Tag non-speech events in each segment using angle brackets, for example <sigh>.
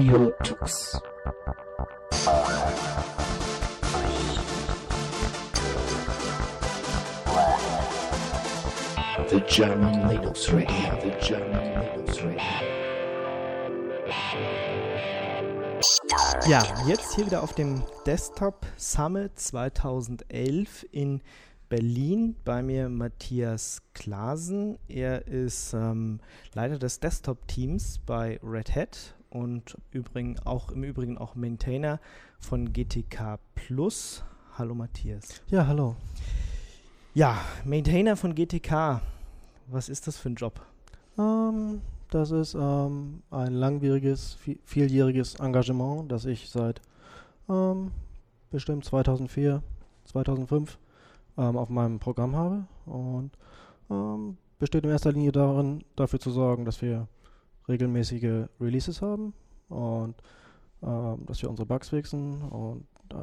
Radio Tux. The German Linux Radio, the German Linux Radio. Ja, jetzt hier wieder auf dem Desktop Summit 2011 in Berlin. Bei mir Matthias Klasen. Er ist ähm, Leiter des Desktop-Teams bei Red Hat und übrigens auch, im Übrigen auch Maintainer von GTK Plus. Hallo Matthias. Ja, hallo. Ja, Maintainer von GTK. Was ist das für ein Job? Ähm, das ist ähm, ein langwieriges, vi- vieljähriges Engagement, das ich seit ähm, bestimmt 2004, 2005 ähm, auf meinem Programm habe und ähm, besteht in erster Linie darin, dafür zu sorgen, dass wir regelmäßige Releases haben und ähm, dass wir unsere Bugs fixen und äh,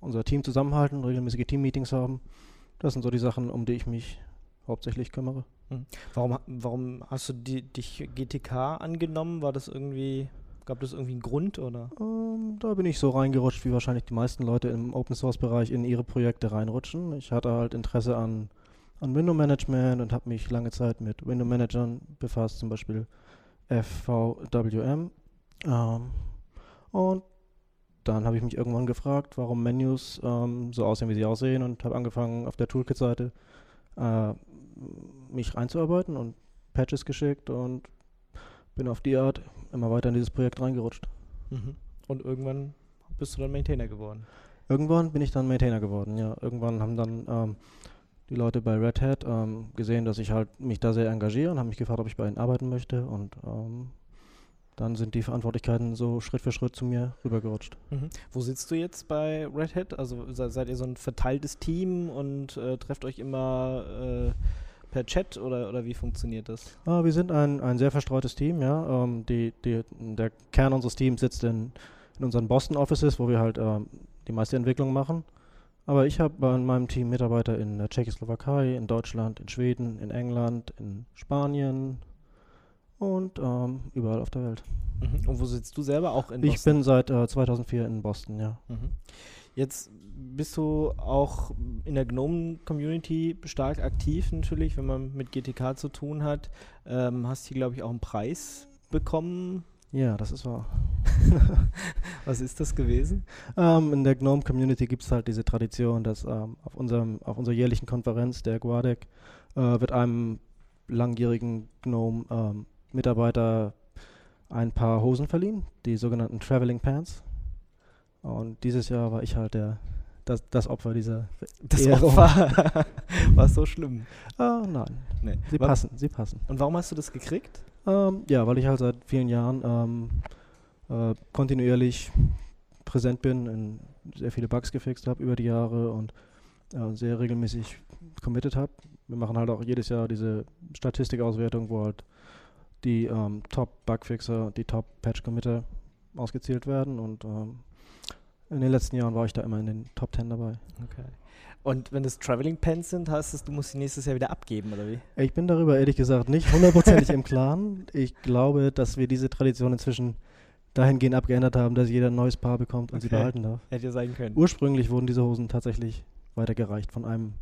unser Team zusammenhalten, regelmäßige Team-Meetings haben. Das sind so die Sachen, um die ich mich hauptsächlich kümmere. Warum, warum hast du die, dich GTK angenommen? War das irgendwie, gab das irgendwie einen Grund oder? Ähm, da bin ich so reingerutscht, wie wahrscheinlich die meisten Leute im Open Source Bereich in ihre Projekte reinrutschen. Ich hatte halt Interesse an, an Window Management und habe mich lange Zeit mit Window Managern befasst, zum Beispiel FVWM. Ähm, und dann habe ich mich irgendwann gefragt, warum Menus ähm, so aussehen, wie sie aussehen und habe angefangen auf der Toolkit-Seite äh, mich reinzuarbeiten und Patches geschickt und bin auf die Art immer weiter in dieses Projekt reingerutscht. Mhm. Und irgendwann bist du dann Maintainer geworden. Irgendwann bin ich dann Maintainer geworden, ja. Irgendwann haben dann ähm, die Leute bei Red Hat ähm, gesehen, dass ich halt mich da sehr engagiere und haben mich gefragt, ob ich bei ihnen arbeiten möchte und ähm, dann sind die Verantwortlichkeiten so Schritt für Schritt zu mir rübergerutscht. Mhm. Wo sitzt du jetzt bei Red Hat? Also se seid ihr so ein verteiltes Team und äh, trefft euch immer äh, per Chat oder, oder wie funktioniert das? Ah, wir sind ein, ein sehr verstreutes Team, ja. Ähm, die, die, der Kern unseres Teams sitzt in, in unseren Boston Offices, wo wir halt ähm, die meiste Entwicklung machen. Aber ich habe in meinem Team Mitarbeiter in der Tschechoslowakei, in Deutschland, in Schweden, in England, in Spanien und ähm, überall auf der Welt. Mhm. Und wo sitzt du selber? Auch in Ich Boston? bin seit äh, 2004 in Boston, ja. Mhm. Jetzt bist du auch in der GNOME-Community stark aktiv natürlich, wenn man mit GTK zu tun hat. Ähm, hast hier, glaube ich, auch einen Preis bekommen. Ja, das ist wahr. <laughs> Was ist das gewesen? Ähm, in der GNOME-Community gibt es halt diese Tradition, dass ähm, auf, unserem, auf unserer jährlichen Konferenz, der GUADEC, äh, wird einem langjährigen GNOME-Mitarbeiter ein paar Hosen verliehen, die sogenannten Traveling Pants. Und dieses Jahr war ich halt der, das, das Opfer dieser. Das Ehrung. Opfer <laughs> war so schlimm. Ah, nein, Nee. sie Wa- passen, sie passen. Und warum hast du das gekriegt? Ähm, ja, weil ich halt seit vielen Jahren ähm, äh, kontinuierlich präsent bin, in sehr viele Bugs gefixt habe über die Jahre und äh, sehr regelmäßig committed habe. Wir machen halt auch jedes Jahr diese Statistikauswertung, wo halt die ähm, Top-Bugfixer, die Top-Patch-Committer ausgezählt werden und ähm, in den letzten Jahren war ich da immer in den Top 10 dabei. Okay. Und wenn das Traveling Pants sind, heißt es, du musst sie nächstes Jahr wieder abgeben, oder wie? Ich bin darüber ehrlich gesagt nicht hundertprozentig im Klaren. Ich glaube, dass wir diese Tradition inzwischen dahingehend abgeändert haben, dass jeder ein neues Paar bekommt und sie Okay. behalten darf. Hätte ja sein können. Ursprünglich wurden diese Hosen tatsächlich weitergereicht von einem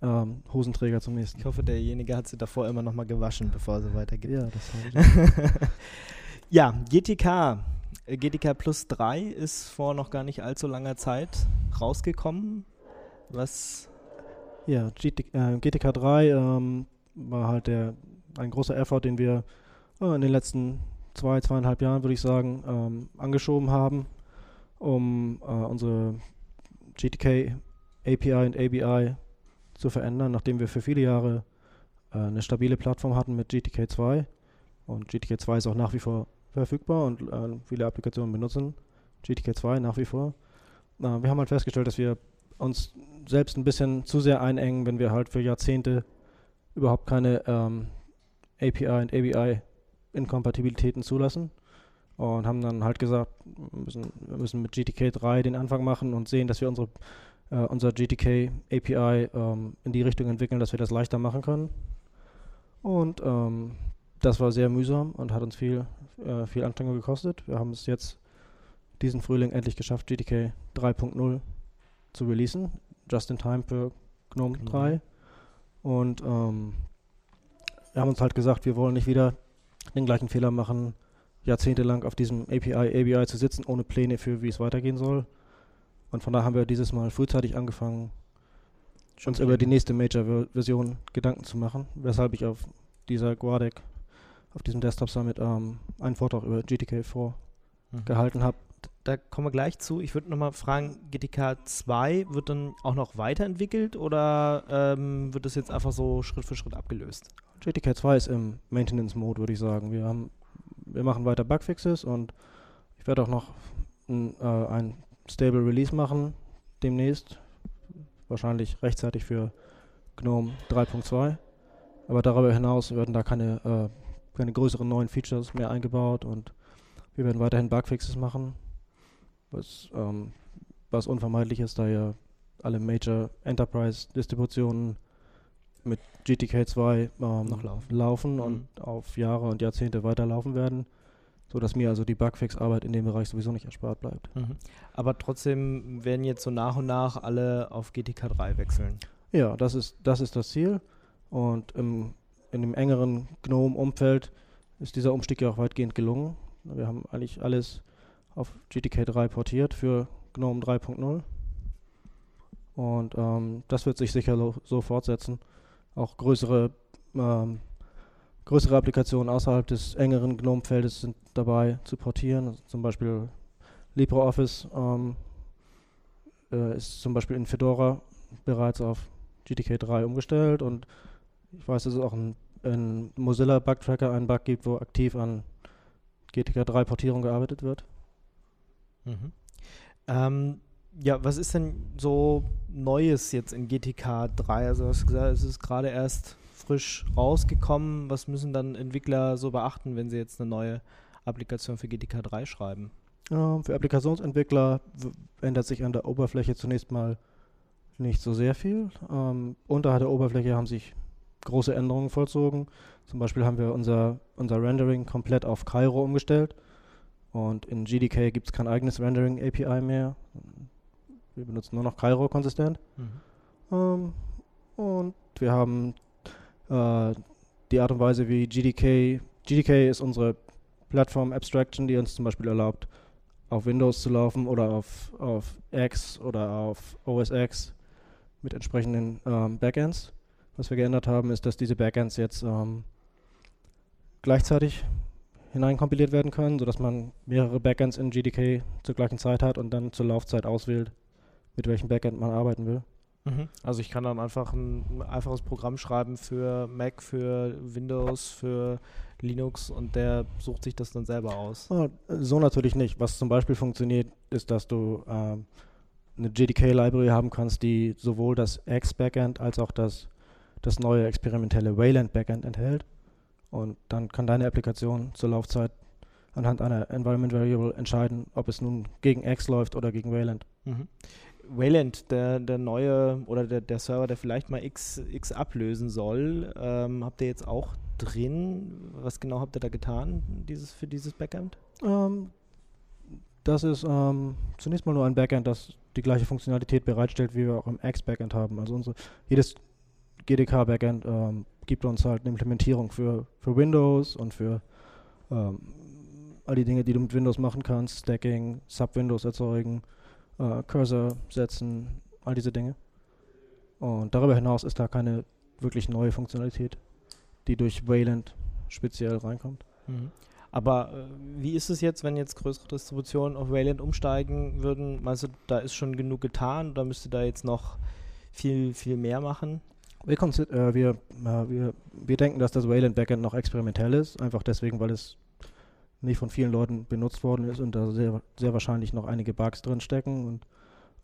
ähm, Hosenträger zum Ich nächsten. hoffe, derjenige hat sie davor immer nochmal gewaschen, bevor sie weitergeht. Ja, das habe ich. <laughs> ja, GTK. äh, GTK Plus 3 ist vor noch gar nicht allzu langer Zeit rausgekommen. Was. Ja, GT, äh, GTK 3 ähm, war halt der, ein großer Effort, den wir äh, in den letzten zwei, zweieinhalb Jahren, würde ich sagen, ähm, angeschoben haben, um äh, unsere GTK API und ABI zu verändern, nachdem wir für viele Jahre äh, eine stabile Plattform hatten mit GTK 2. Und GTK 2 ist auch nach wie vor verfügbar und äh, viele Applikationen benutzen GTK 2 nach wie vor. Äh, wir haben halt festgestellt, dass wir uns selbst ein bisschen zu sehr einengen, wenn wir halt für Jahrzehnte überhaupt keine ähm, API und ABI-Inkompatibilitäten zulassen. Und haben dann halt gesagt, wir müssen, wir müssen mit GTK 3 den Anfang machen und sehen, dass wir unsere, äh, unser GTK API ähm, in die Richtung entwickeln, dass wir das leichter machen können. Und ähm, das war sehr mühsam und hat uns viel, äh, viel Anstrengung gekostet. Wir haben es jetzt diesen Frühling endlich geschafft, GTK 3.0 zu releasen, just in time für GNOME Genau. 3. Und ähm, wir haben uns halt gesagt, wir wollen nicht wieder den gleichen Fehler machen, jahrzehntelang auf diesem API, ABI zu sitzen, ohne Pläne für, wie es weitergehen soll. Und von daher haben wir dieses Mal frühzeitig angefangen, uns über die nächste Major-Version Gedanken zu machen, weshalb ich auf dieser Guadec, auf diesem Desktop Summit, ähm, einen Vortrag über GTK 4 Mhm. gehalten habe. Da kommen wir gleich zu. Ich würde nochmal fragen, GTK 2 wird dann auch noch weiterentwickelt oder ähm, wird das jetzt einfach so Schritt für Schritt abgelöst? GTK 2 ist im Maintenance-Mode, würde ich sagen. Wir, haben, wir machen weiter Bugfixes und ich werde auch noch ein, äh, ein Stable Release machen demnächst. Wahrscheinlich rechtzeitig für GNOME 3.2. Aber darüber hinaus werden da keine, äh, keine größeren neuen Features mehr eingebaut und wir werden weiterhin Bugfixes machen, was, ähm, was unvermeidlich ist, da ja alle Major Enterprise Distributionen mit GTK 2 ähm, Noch laufen. laufen Mhm. und auf Jahre und Jahrzehnte weiterlaufen werden, sodass mir also die Bugfix-Arbeit in dem Bereich sowieso nicht erspart bleibt. Aber trotzdem werden jetzt so nach und nach alle auf GTK 3 wechseln. Ja, das ist, das ist das Ziel. Und im, in dem engeren GNOME-Umfeld ist dieser Umstieg ja auch weitgehend gelungen. Wir haben eigentlich alles auf GTK 3 portiert für GNOME 3.0. Und ähm, das wird sich sicher so fortsetzen. Auch größere, ähm, größere Applikationen außerhalb des engeren GNOME-Feldes sind dabei zu portieren. Also zum Beispiel LibreOffice ähm, äh, ist zum Beispiel in Fedora bereits auf GTK 3 umgestellt und ich weiß, dass es auch ein, ein Mozilla Bug-Tracker einen Bug gibt, wo aktiv an GTK 3 Portierung gearbeitet wird. Ähm, ja, was ist denn so Neues jetzt in GTK 3? Also, du hast gesagt, es ist gerade erst frisch rausgekommen. Was müssen dann Entwickler so beachten, wenn sie jetzt eine neue Applikation für GTK 3 schreiben? Ähm, für Applikationsentwickler ändert sich an der Oberfläche zunächst mal nicht so sehr viel. Ähm, unterhalb der Oberfläche haben sich große Änderungen vollzogen. Zum Beispiel haben wir unser, unser Rendering komplett auf Cairo umgestellt. Und in GDK gibt es kein eigenes Rendering API mehr. Wir benutzen nur noch Cairo konsistent. Ähm, und wir haben äh, die Art und Weise, wie GDK, GDK ist unsere Plattform Abstraction, die uns zum Beispiel erlaubt, auf Windows zu laufen oder auf, auf X oder auf OS X mit entsprechenden ähm, Backends. Was wir geändert haben, ist, dass diese Backends jetzt ähm, gleichzeitig hineinkompiliert werden können, sodass man mehrere Backends in GDK zur gleichen Zeit hat und dann zur Laufzeit auswählt, mit welchem Backend man arbeiten will. Also ich kann dann einfach ein, ein einfaches Programm schreiben für Mac, für Windows, für Linux und der sucht sich das dann selber aus. So natürlich nicht. Was zum Beispiel funktioniert, ist, dass du ähm, eine JDK-Library haben kannst, die sowohl das X-Backend als auch das, das neue experimentelle Wayland-Backend enthält. Und dann kann deine Applikation zur Laufzeit anhand einer Environment Variable entscheiden, ob es nun gegen X läuft oder gegen Wayland. Mhm. Wayland, der, der neue oder der, der Server, der vielleicht mal X, X ablösen soll, ähm, habt ihr jetzt auch drin? Was genau habt ihr da getan dieses, für dieses Backend? Ähm, das ist ähm, zunächst mal nur ein Backend, das die gleiche Funktionalität bereitstellt, wie wir auch im X-Backend haben. Also unsere, jedes GDK-Backend ähm, gibt uns halt eine Implementierung für, für Windows und für ähm, all die Dinge, die du mit Windows machen kannst, Stacking, Sub-Windows erzeugen, äh, Cursor setzen, all diese Dinge. Und darüber hinaus ist da keine wirklich neue Funktionalität, die durch Wayland speziell reinkommt. Aber äh, wie ist es jetzt, wenn jetzt größere Distributionen auf Wayland umsteigen würden? Meinst du, da ist schon genug getan oder müsste da jetzt noch viel, viel mehr machen? Wir, äh, wir, äh, wir, wir denken, dass das Wayland Backend noch experimentell ist, einfach deswegen, weil es nicht von vielen Leuten benutzt worden ist und da sehr, sehr wahrscheinlich noch einige Bugs drin stecken. Und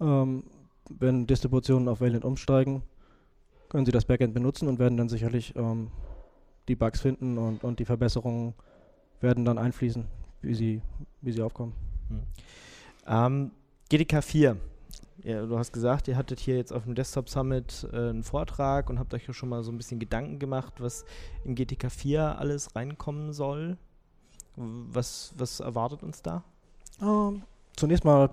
ähm, wenn Distributionen auf Wayland umsteigen, können sie das Backend benutzen und werden dann sicherlich ähm, die Bugs finden und, und die Verbesserungen werden dann einfließen, wie sie, wie sie aufkommen. Ähm, GDK 4. Ja, du hast gesagt, ihr hattet hier jetzt auf dem Desktop Summit äh, einen Vortrag und habt euch ja schon mal so ein bisschen Gedanken gemacht, was in GTK 4 alles reinkommen soll. Was, was erwartet uns da? Ähm, zunächst mal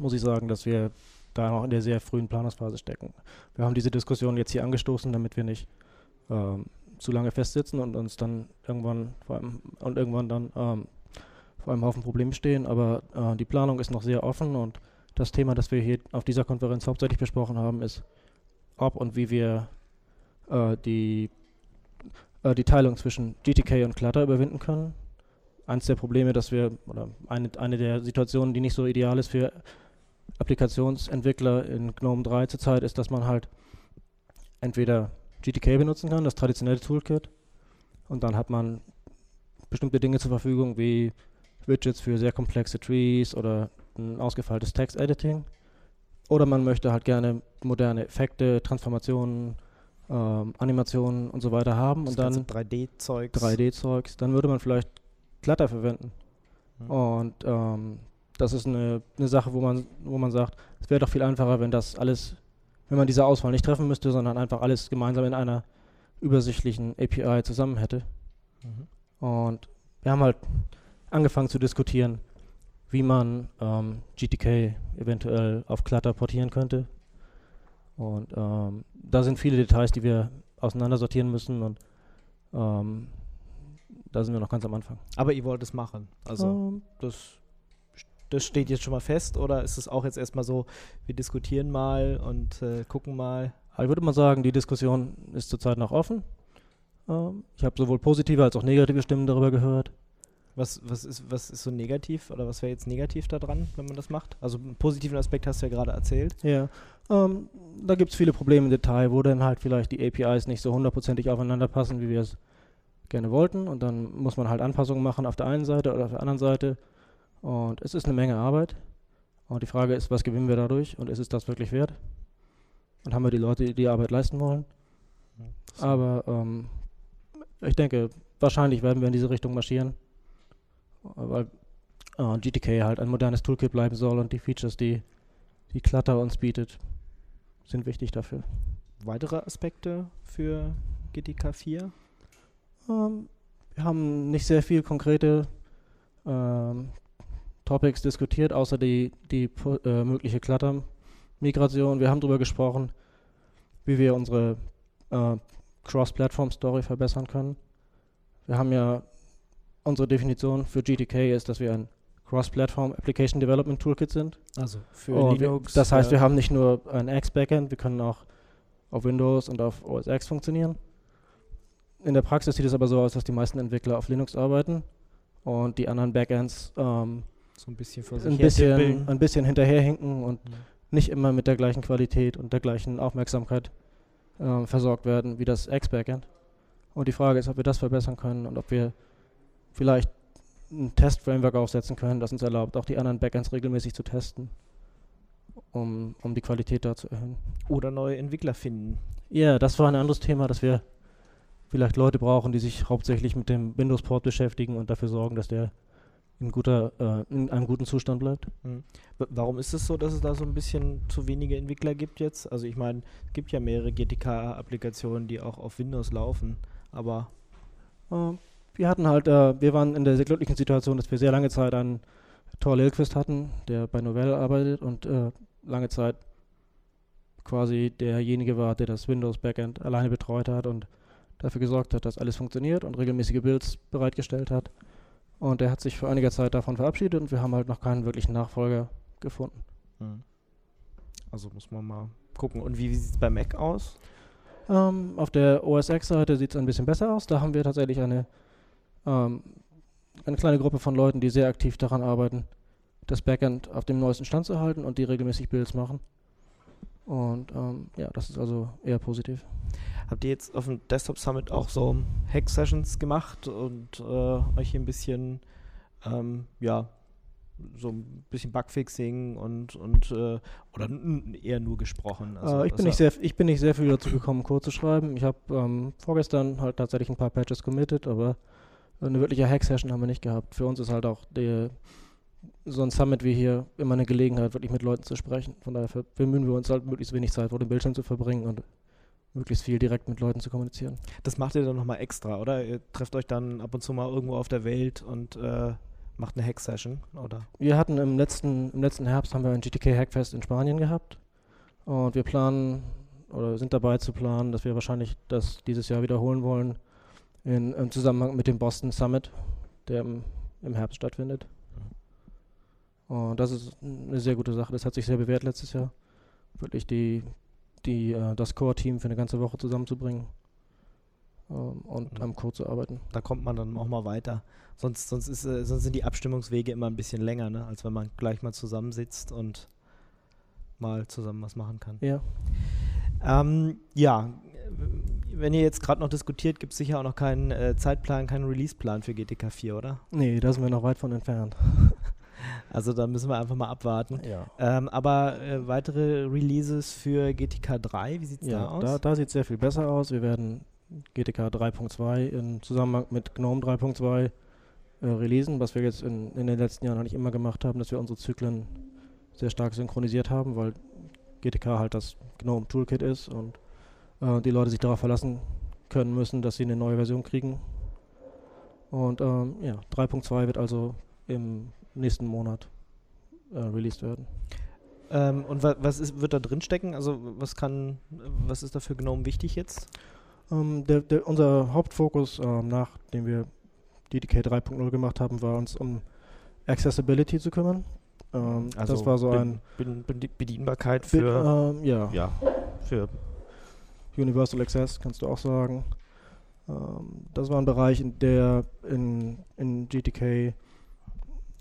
muss ich sagen, dass wir da noch in der sehr frühen Planungsphase stecken. Wir haben diese Diskussion jetzt hier angestoßen, damit wir nicht ähm, zu lange festsitzen und uns dann irgendwann vor allem und irgendwann dann ähm, vor einem Haufen Probleme stehen. Aber äh, die Planung ist noch sehr offen und das Thema, das wir hier auf dieser Konferenz hauptsächlich besprochen haben, ist, ob und wie wir äh, die, äh, die Teilung zwischen GTK und Clutter überwinden können. Eins der Probleme, dass wir, oder eine, eine der Situationen, die nicht so ideal ist für Applikationsentwickler in GNOME 3 zurzeit, ist, dass man halt entweder GTK benutzen kann, das traditionelle Toolkit, und dann hat man bestimmte Dinge zur Verfügung wie Widgets für sehr komplexe Trees oder ein ausgefeiltes Text-Editing. Oder man möchte halt gerne moderne Effekte, Transformationen, ähm, Animationen und so weiter haben Das und dann 3D-Zeugs. 3D-Zeugs, dann würde man vielleicht Clutter verwenden. Mhm. Und ähm, das ist eine, eine Sache, wo man, wo man sagt, es wäre doch viel einfacher, wenn das alles, wenn man diese Auswahl nicht treffen müsste, sondern einfach alles gemeinsam in einer übersichtlichen API zusammen hätte. Mhm. Und wir haben halt angefangen zu diskutieren, wie man ähm, GTK eventuell auf Clutter portieren könnte. Und ähm, da sind viele Details, die wir auseinandersortieren müssen und ähm, da sind wir noch ganz am Anfang. Aber ihr wollt es machen. Also Ähm, das, das steht jetzt schon mal fest oder ist es auch jetzt erstmal so, wir diskutieren mal und äh, gucken mal? Ich würde mal sagen, die Diskussion ist zurzeit noch offen. Ähm, ich habe sowohl positive als auch negative Stimmen darüber gehört. Was, was, ist, was ist so negativ oder was wäre jetzt negativ daran, wenn man das macht? Also einen positiven Aspekt hast du ja gerade erzählt. Ja, ähm, da gibt es viele Probleme im Detail, wo dann halt vielleicht die APIs nicht so hundertprozentig aufeinander passen, wie wir es gerne wollten. Und dann muss man halt Anpassungen machen auf der einen Seite oder auf der anderen Seite. Und es ist eine Menge Arbeit. Und die Frage ist, was gewinnen wir dadurch? Und ist es das wirklich wert? Und haben wir die Leute, die die Arbeit leisten wollen? Aber ähm, ich denke, wahrscheinlich werden wir in diese Richtung marschieren, weil äh, GTK halt ein modernes Toolkit bleiben soll und die Features, die die Clutter uns bietet, sind wichtig dafür. weitere Aspekte für GTK 4? Ähm, wir haben nicht sehr viel konkrete ähm, Topics diskutiert, außer die, die äh, mögliche Clutter-Migration. Wir haben darüber gesprochen, wie wir unsere äh, Cross-Platform-Story verbessern können. Wir haben ja unsere Definition für GTK ist, dass wir ein Cross-Platform Application Development Toolkit sind. Also für Und wir, Linux. das heißt, äh, wir haben nicht nur ein X-Backend, wir können auch auf Windows und auf OS X funktionieren. In der Praxis sieht es aber so aus, dass die meisten Entwickler auf Linux arbeiten und die anderen Backends ähm, so ein bisschen vor sich ein, bisschen, ein bisschen hinterherhinken und Mhm. nicht immer mit der gleichen Qualität und der gleichen Aufmerksamkeit ähm, versorgt werden wie das X-Backend. Und die Frage ist, ob wir das verbessern können und ob wir vielleicht ein Test-Framework aufsetzen können, das uns erlaubt, auch die anderen Backends regelmäßig zu testen, um, um die Qualität da zu erhöhen. Oder neue Entwickler finden. Ja, das war ein anderes Thema, dass wir vielleicht Leute brauchen, die sich hauptsächlich mit dem Windows-Port beschäftigen und dafür sorgen, dass der in, guter, äh, in einem guten Zustand bleibt. W- Warum ist es so, dass es da so ein bisschen zu wenige Entwickler gibt jetzt? Also ich meine, es gibt ja mehrere GTK-Applikationen, die auch auf Windows laufen, aber Äh, wir hatten halt, äh, wir waren in der sehr glücklichen Situation, dass wir sehr lange Zeit einen Thor Lilquist hatten, der bei Novell arbeitet und äh, lange Zeit quasi derjenige war, der das Windows Backend alleine betreut hat und dafür gesorgt hat, dass alles funktioniert und regelmäßige Builds bereitgestellt hat. Und er hat sich vor einiger Zeit davon verabschiedet und wir haben halt noch keinen wirklichen Nachfolger gefunden. also muss man mal gucken. Und wie, wie sieht es bei Mac aus? Ähm, auf der OS X-Seite sieht es ein bisschen besser aus. Da haben wir tatsächlich eine, ähm, eine kleine Gruppe von Leuten, die sehr aktiv daran arbeiten, das Backend auf dem neuesten Stand zu halten und die regelmäßig Builds machen. Und ähm, ja, das ist also eher positiv. Habt ihr jetzt auf dem Desktop Summit auch so Hack-Sessions gemacht und äh, euch hier ein bisschen, ähm, ja, so ein bisschen Bugfixing und, und äh, oder eher nur gesprochen? äh, ich, bin nicht war- sehr, ich bin nicht sehr viel dazu gekommen, Code zu schreiben. Ich habe ähm, vorgestern halt tatsächlich ein paar Patches committed, aber eine wirkliche Hack-Session haben wir nicht gehabt. Für uns ist halt auch der, so ein Summit wie hier immer eine Gelegenheit, wirklich mit Leuten zu sprechen. Von daher bemühen wir uns halt, möglichst wenig Zeit vor dem Bildschirm zu verbringen und möglichst viel direkt mit Leuten zu kommunizieren. Das macht ihr dann nochmal extra, oder? Ihr trefft euch dann ab und zu mal irgendwo auf der Welt und äh, macht eine Hack-Session, oder? Wir hatten im letzten, im letzten Herbst haben wir ein GTK Hackfest in Spanien gehabt und wir planen oder sind dabei zu planen, dass wir wahrscheinlich das dieses Jahr wiederholen wollen in, im Zusammenhang mit dem Boston Summit, der im, im Herbst stattfindet. Und das ist eine sehr gute Sache. Das hat sich sehr bewährt letztes Jahr. Wirklich die, die, äh, das Core-Team für eine ganze Woche zusammenzubringen ähm, und Mhm. am Code zu arbeiten. Da kommt man dann auch mal weiter. Sonst, sonst, ist, äh, sonst sind die Abstimmungswege immer ein bisschen länger, ne? als wenn man gleich mal zusammensitzt und mal zusammen was machen kann. Ja. Ähm, ja, wenn ihr jetzt gerade noch diskutiert, gibt es sicher auch noch keinen äh, Zeitplan, keinen Releaseplan für GTK 4, oder? Nee, da sind wir noch weit von entfernt. <laughs> Also da müssen wir einfach mal abwarten. Ja. Ähm, aber äh, weitere Releases für GTK 3, wie sieht es da Ja, aus? da, da sieht es sehr viel besser aus. Wir werden GTK 3.2 im Zusammenhang mit GNOME 3.2 äh, releasen, was wir jetzt in, in den letzten Jahren eigentlich immer gemacht haben, dass wir unsere Zyklen sehr stark synchronisiert haben, weil GTK halt das GNOME Toolkit ist und äh, die Leute sich darauf verlassen können müssen, dass sie eine neue Version kriegen. Und ähm, ja, 3.2 wird also im nächsten Monat äh, released werden. Ähm, und wa was ist, wird da drin stecken? Also was kann, was ist da für GNOME wichtig jetzt? Ähm, der, der, unser Hauptfokus, ähm, nachdem wir DDK 3.0 gemacht haben, war uns um Accessibility zu kümmern. Ähm, das war so Be- ein Be Be Bedienbarkeit für, ähm, ja, ja, für Universal Access, kannst du auch sagen. Ähm, das war ein Bereich, in der in, in GTK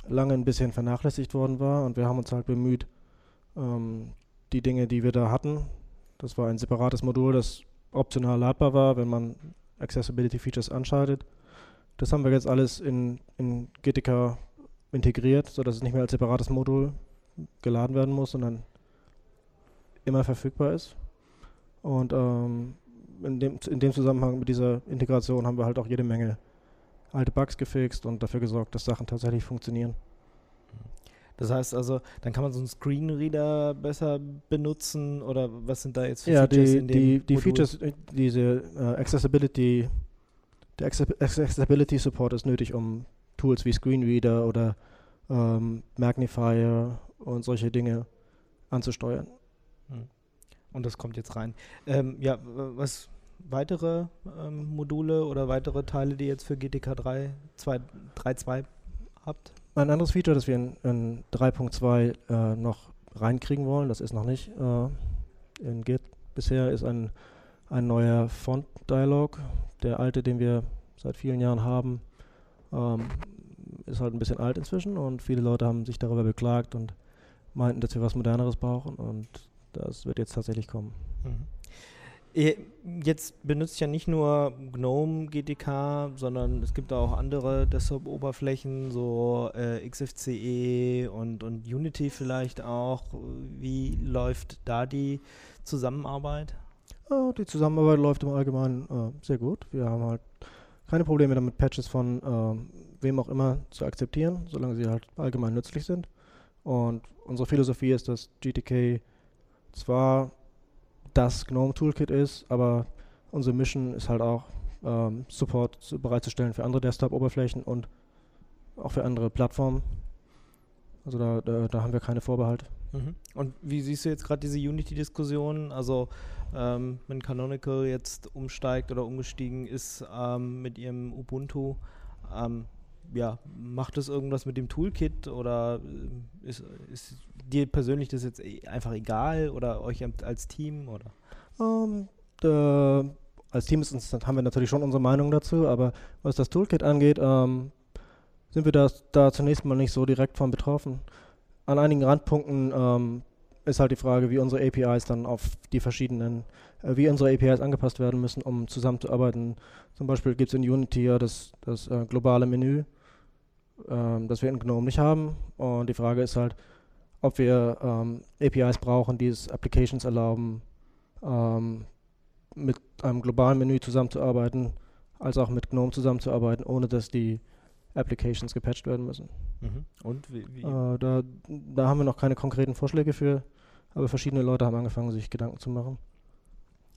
lange ein bisschen vernachlässigt worden war und wir haben uns halt bemüht, ähm, die Dinge, die wir da hatten, das war ein separates Modul, das optional ladbar war, wenn man Accessibility Features anschaltet. Das haben wir jetzt alles in, in GTK integriert, sodass es nicht mehr als separates Modul geladen werden muss, sondern immer verfügbar ist. Und ähm, in, dem, in dem Zusammenhang mit dieser Integration haben wir halt auch jede Menge alte Bugs gefixt und dafür gesorgt, dass Sachen tatsächlich funktionieren. Das heißt also, dann kann man so einen Screenreader besser benutzen oder was sind da jetzt für Ja, Features die, in dem die, die Modul? Features, äh, diese äh, Accessibility, der Access- Accessibility Support ist nötig, um Tools wie Screenreader oder ähm, Magnifier und solche Dinge anzusteuern. Hm. Und das kommt jetzt rein. Ähm, ja, was weitere ähm, Module oder weitere Teile, die ihr jetzt für GTK 3 2 3.2 habt? Ein anderes Feature, das wir in, in 3.2 äh, noch reinkriegen wollen, das ist noch nicht äh, in Git bisher, ist ein, ein neuer Font-Dialog. Der alte, den wir seit vielen Jahren haben, ähm, ist halt ein bisschen alt inzwischen und viele Leute haben sich darüber beklagt und meinten, dass wir was Moderneres brauchen und das wird jetzt tatsächlich kommen. Mhm. Ihr jetzt benutzt ja nicht nur GNOME GTK, sondern es gibt auch andere Desktop-Oberflächen, so äh, XFCE und, und Unity vielleicht auch. Wie läuft da die Zusammenarbeit? Äh, die Zusammenarbeit läuft im Allgemeinen äh, sehr gut. Wir haben halt keine Probleme damit, Patches von ähm, wem auch immer zu akzeptieren, solange sie halt allgemein nützlich sind. Und unsere Philosophie ist, dass GTK zwar das GNOME Toolkit ist, aber unsere Mission ist halt auch, ähm, Support zu, bereitzustellen für andere Desktop-Oberflächen und auch für andere Plattformen. Also da, da, da haben wir keine Vorbehalte. Mhm. Und wie siehst du jetzt gerade diese Unity-Diskussion? Also, ähm, wenn Canonical jetzt umsteigt oder umgestiegen ist ähm, mit ihrem Ubuntu, ähm, ja, macht das irgendwas mit dem Toolkit oder ähm, ist, ist dir persönlich das jetzt eh einfach egal oder euch als Team oder? Ähm, da, als Team ist uns, haben wir natürlich schon unsere Meinung dazu, aber was das Toolkit angeht, ähm, sind wir da, da zunächst mal nicht so direkt von betroffen. An einigen Randpunkten ähm, ist halt die Frage, wie unsere APIs dann auf die verschiedenen, äh, wie unsere APIs angepasst werden müssen, um zusammenzuarbeiten. Zum Beispiel gibt es in Unity ja das, das äh, globale Menü, ähm, das wir in GNOME nicht haben. Und die Frage ist halt, ob wir ähm, APIs brauchen, die es Applications erlauben, ähm, mit einem globalen Menü zusammenzuarbeiten, als auch mit GNOME zusammenzuarbeiten, ohne dass die Applications gepatcht werden müssen. Mhm. Und wie, wie Äh, da, da haben wir noch keine konkreten Vorschläge für, aber verschiedene Leute haben angefangen, sich Gedanken zu machen.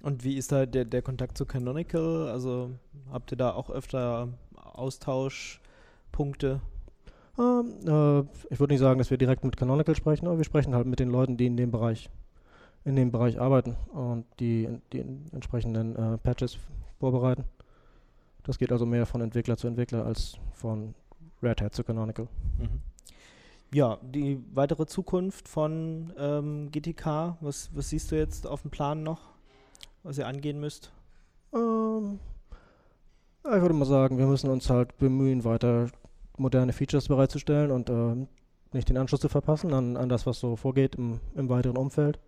und wie ist da der, der Kontakt zu Canonical? Also habt ihr da auch öfter Austauschpunkte? Ähm, äh, ich würde nicht sagen, dass wir direkt mit Canonical sprechen, aber wir sprechen halt mit den Leuten, die in dem Bereich, in dem Bereich arbeiten und die die entsprechenden äh, Patches vorbereiten. Das geht also mehr von Entwickler zu Entwickler als von Red Hat zu Canonical. Mhm. Ja, die weitere Zukunft von ähm, GTK, was, was siehst du jetzt auf dem Plan noch, was ihr angehen müsst? Ähm, ich würde mal sagen, wir müssen uns halt bemühen, weiter moderne Features bereitzustellen und äh, nicht den Anschluss zu verpassen an, an das, was so vorgeht im, im weiteren Umfeld.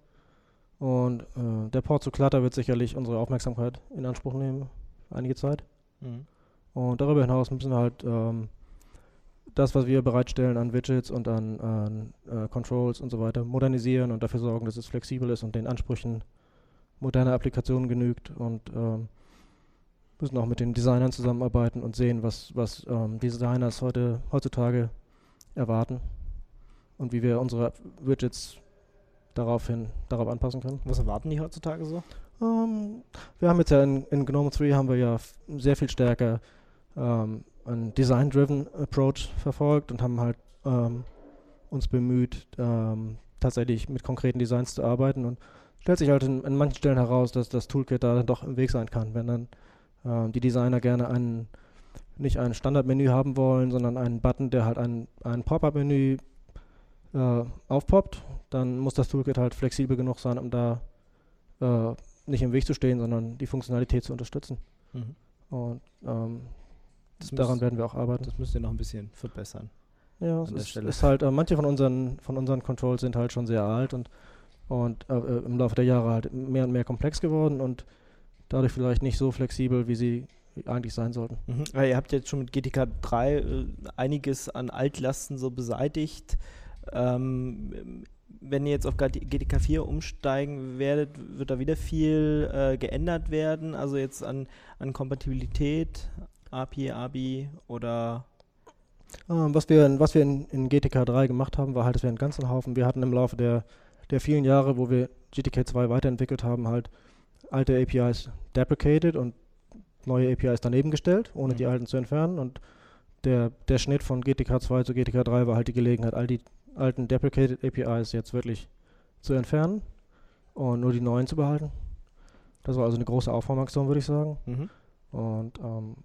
Und äh, der Port zu Clutter wird sicherlich unsere Aufmerksamkeit in Anspruch nehmen, einige Zeit. Mhm. Und darüber hinaus müssen wir halt ähm, das, was wir bereitstellen an Widgets und an, an äh, Controls und so weiter, modernisieren und dafür sorgen, dass es flexibel ist und den Ansprüchen moderner Applikationen genügt und ähm, müssen auch mit den Designern zusammenarbeiten und sehen, was, was ähm, Designers heute, heutzutage erwarten und wie wir unsere Widgets daraufhin, darauf anpassen können. Was erwarten die heutzutage so? Ähm, wir haben jetzt ja in, in GNOME 3 haben wir ja sehr viel stärker ähm, einen Design-driven Approach verfolgt und haben halt ähm, uns bemüht, ähm, tatsächlich mit konkreten Designs zu arbeiten und stellt sich halt in, in, manchen Stellen heraus, dass das Toolkit da doch im Weg sein kann, wenn dann äh, die Designer gerne einen nicht ein Standardmenü haben wollen, sondern einen Button, der halt ein, ein Pop-up-Menü äh, aufpoppt, dann muss das Toolkit halt flexibel genug sein, um da äh, nicht im Weg zu stehen, sondern die Funktionalität zu unterstützen. Mhm. Und ähm, daran werden wir auch arbeiten. Das müsst ihr noch ein bisschen verbessern. Ja, es ist, ist, halt, äh, manche von unseren, von unseren Controls sind halt schon sehr alt und, und äh, äh im Laufe der Jahre halt mehr und mehr komplex geworden und dadurch vielleicht nicht so flexibel, wie sie eigentlich sein sollten. Mhm. Ja, ihr habt jetzt schon mit GTK 3 äh, einiges an Altlasten so beseitigt. Ähm, wenn ihr jetzt auf GTK 4 umsteigen werdet, wird da wieder viel äh, geändert werden? Also jetzt an, an Kompatibilität, API, ABI oder ähm, was wir, was wir in, in, GTK 3 gemacht haben, war halt, dass wir einen ganzen Haufen, wir hatten im Laufe der, der vielen Jahre, wo wir GTK 2 weiterentwickelt haben, halt alte APIs deprecated und neue APIs daneben gestellt, ohne mhm. die alten zu entfernen. Und der, der Schnitt von GTK 2 zu GTK 3 war halt die Gelegenheit, all die alten deprecated APIs jetzt wirklich zu entfernen und nur die neuen zu behalten. Das war also eine große Aufräumaktion, würde ich sagen. Mhm. Und ähm,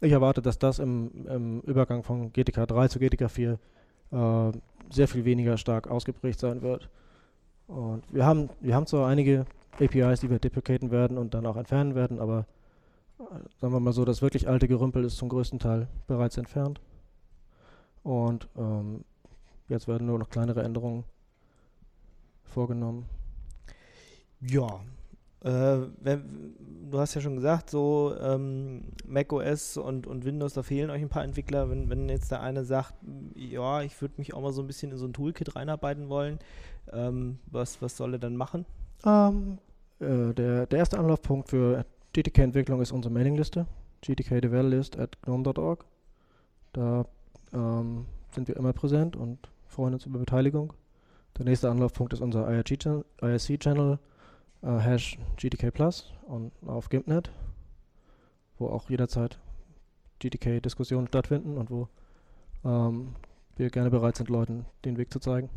ich erwarte, dass das im, im, Übergang von GTK 3 zu GTK 4 äh, sehr viel weniger stark ausgeprägt sein wird. Und wir haben, wir haben zwar einige APIs, die wir deprecaten werden und dann auch entfernen werden, aber äh, sagen wir mal so, das wirklich alte Gerümpel ist zum größten Teil bereits entfernt. Und ähm, jetzt werden nur noch kleinere Änderungen vorgenommen. Ja, äh, wenn, du hast ja schon gesagt, so ähm, macOS und, und Windows, da fehlen euch ein paar Entwickler. Wenn, wenn jetzt der eine sagt, ja, ich würde mich auch mal so ein bisschen in so ein Toolkit reinarbeiten wollen, ähm, was, was soll er dann machen? Ähm, äh, der, der erste Anlaufpunkt für GTK-Entwicklung ist unsere Mailingliste, gtkdevelopist at gnome.org. Da ähm, sind wir immer präsent und freuen uns über Beteiligung. Der nächste Anlaufpunkt ist unser IRC-Channel, äh, Hash GTK Plus und auf GIMPNet, wo auch jederzeit GTK-Diskussionen stattfinden und wo ähm, wir gerne bereit sind, Leuten den Weg zu zeigen,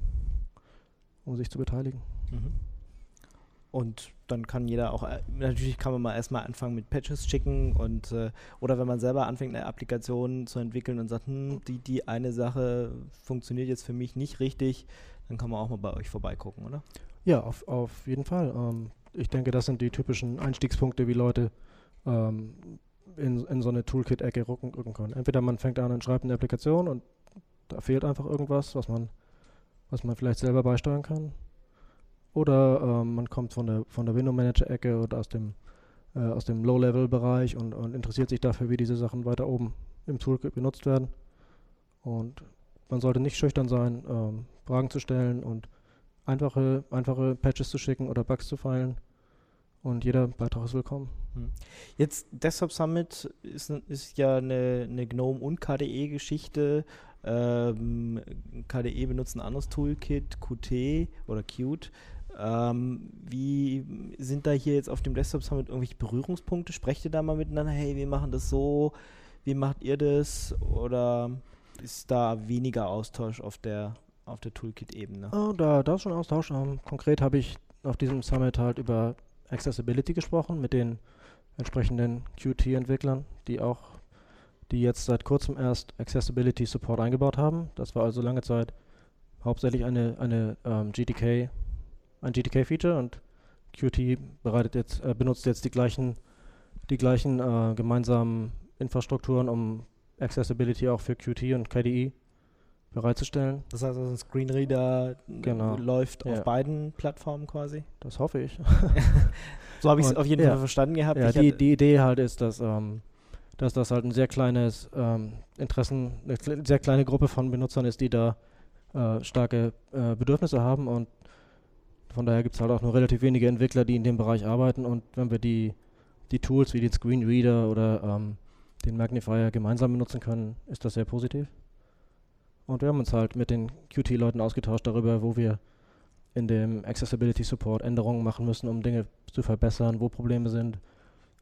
um sich zu beteiligen. Mhm. Und dann kann jeder auch, äh, natürlich kann man mal erstmal anfangen mit Patches schicken und äh, oder wenn man selber anfängt, eine Applikation zu entwickeln und sagt, hm, die, die eine Sache funktioniert jetzt für mich nicht richtig, dann kann man auch mal bei euch vorbeigucken, oder? Ja, auf, auf jeden Fall. Ähm, ich denke, das sind die typischen Einstiegspunkte, wie Leute ähm, in, in so eine Toolkit-Ecke rücken, rücken können. Entweder man fängt an und schreibt eine Applikation und da fehlt einfach irgendwas, was man, was man vielleicht selber beisteuern kann. Oder ähm, man kommt von der, von der Window Manager-Ecke oder aus dem, äh, dem Low-Level-Bereich und, und interessiert sich dafür, wie diese Sachen weiter oben im Toolkit benutzt werden. Und man sollte nicht schüchtern sein, ähm, Fragen zu stellen und einfache, einfache Patches zu schicken oder Bugs zu feilen. Und jeder Beitrag ist willkommen. Hm. Jetzt Desktop Summit ist, ist ja eine, eine GNOME und KDE-Geschichte. Ähm, KDE benutzt ein anderes Toolkit, Qt oder Qt. Ähm, wie sind da hier jetzt auf dem Desktop Summit irgendwelche Berührungspunkte? Sprecht ihr da mal miteinander? Hey, wir machen das so. Wie macht ihr das? Oder ist da weniger Austausch auf der, auf der Toolkit-Ebene? Oh, da, da ist schon Austausch. Ähm, konkret habe ich auf diesem Summit halt über Accessibility gesprochen mit den entsprechenden Qt-Entwicklern, die auch, die jetzt seit kurzem erst Accessibility Support eingebaut haben. Das war also lange Zeit hauptsächlich eine, eine ähm, GTK, ein GTK-Feature und Qt bereitet jetzt, äh, benutzt jetzt die gleichen, die gleichen äh, gemeinsamen Infrastrukturen, um Accessibility auch für Qt und KDE bereitzustellen. Das heißt, also ein Screenreader Genau. läuft Ja. auf beiden Plattformen quasi? Das hoffe ich. <laughs> So habe ich es auf jeden ja. Fall verstanden gehabt. Ja, die, die Idee halt ist, dass, ähm, dass das halt ein sehr kleines ähm, Interessen, eine sehr kleine Gruppe von Benutzern ist, die da äh, starke äh, Bedürfnisse haben und von daher gibt es halt auch nur relativ wenige Entwickler, die in dem Bereich arbeiten und wenn wir die, die Tools wie den Screenreader oder ähm, den Magnifier gemeinsam benutzen können, ist das sehr positiv. Und wir haben uns halt mit den Qt-Leuten ausgetauscht darüber, wo wir in dem Accessibility Support Änderungen machen müssen, um Dinge zu verbessern, wo Probleme sind.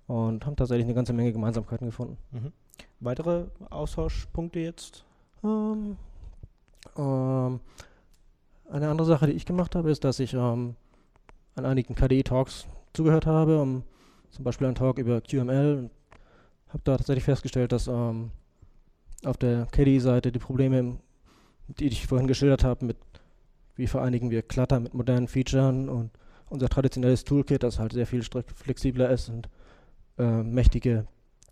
Und haben tatsächlich eine ganze Menge Gemeinsamkeiten gefunden. Mhm. Weitere Austauschpunkte jetzt? Ähm, ähm, eine andere Sache, die ich gemacht habe, ist, dass ich ähm, an einigen KDE-Talks zugehört habe, um, zum Beispiel einen Talk über QML. Habe da tatsächlich festgestellt, dass ähm, auf der KDE-Seite die Probleme, die ich vorhin geschildert habe, mit wie vereinigen wir Clutter mit modernen Features und unser traditionelles Toolkit, das halt sehr viel flexibler ist und äh, mächtige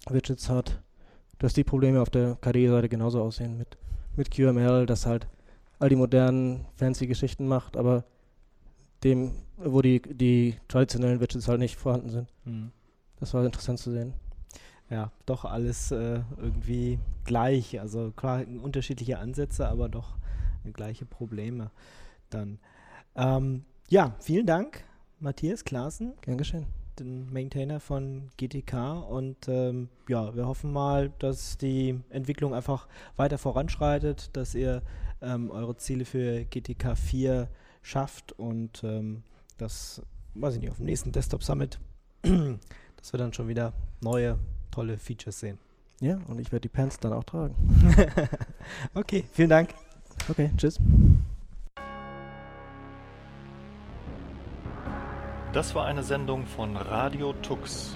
Widgets hat, dass die Probleme auf der KDE-Seite genauso aussehen mit, mit QML, das halt all die modernen, fancy Geschichten macht, aber dem, wo die, die traditionellen Widgets halt nicht vorhanden sind. Das war interessant zu sehen. Ja, doch alles äh, irgendwie gleich. Also klar unterschiedliche Ansätze, aber doch gleiche Probleme dann. Ähm, ja, vielen Dank, Matthias Klaassen, Gern geschehen. den Maintainer von GTK. Und ähm, ja, wir hoffen mal, dass die Entwicklung einfach weiter voranschreitet, dass ihr ähm, eure Ziele für GTK 4 schafft und ähm, das, weiß ich nicht, auf dem nächsten Desktop Summit, <clears throat> dass wir dann schon wieder neue, tolle Features sehen. Ja, und ich werde die Pants dann auch tragen. <laughs> okay, vielen Dank. Okay, tschüss. Das war eine Sendung von Radio Tux,